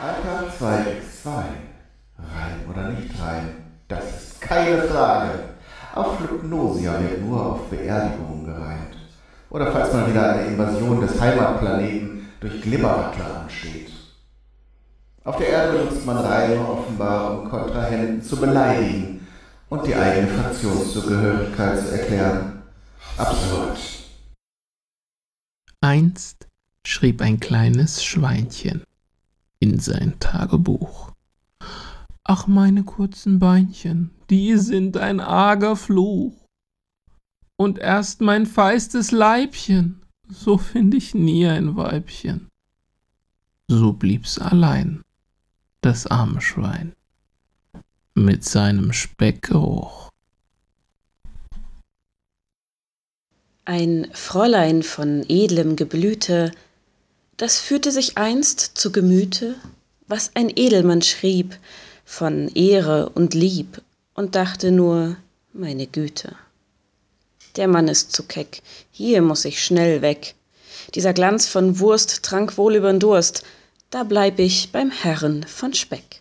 Antrag 262. Rein oder nicht rein? Das ist keine Frage. Auf Flugnosia wird nur auf Beerdigungen gereimt. Oder falls mal wieder eine Invasion des Heimatplaneten durch Glibberrattler ansteht. Auf der Erde nutzt man Reime offenbar, um Kontrahenten zu beleidigen und die eigene Fraktionszugehörigkeit zu erklären. Absurd. Einst schrieb ein kleines Schweinchen in sein Tagebuch. Ach, meine kurzen Beinchen, die sind ein arger Fluch. Und erst mein feistes Leibchen, so find ich nie ein Weibchen. So blieb's allein, das arme Schwein, mit seinem Speckgeruch. Ein Fräulein von edlem Geblüte, das führte sich einst zu Gemüte, was ein Edelmann schrieb von Ehre und Lieb und dachte nur, meine Güte. Der Mann ist zu keck, hier muss ich schnell weg. Dieser Glanz von Wurst trank wohl übern Durst, da bleib ich beim Herren von Speck.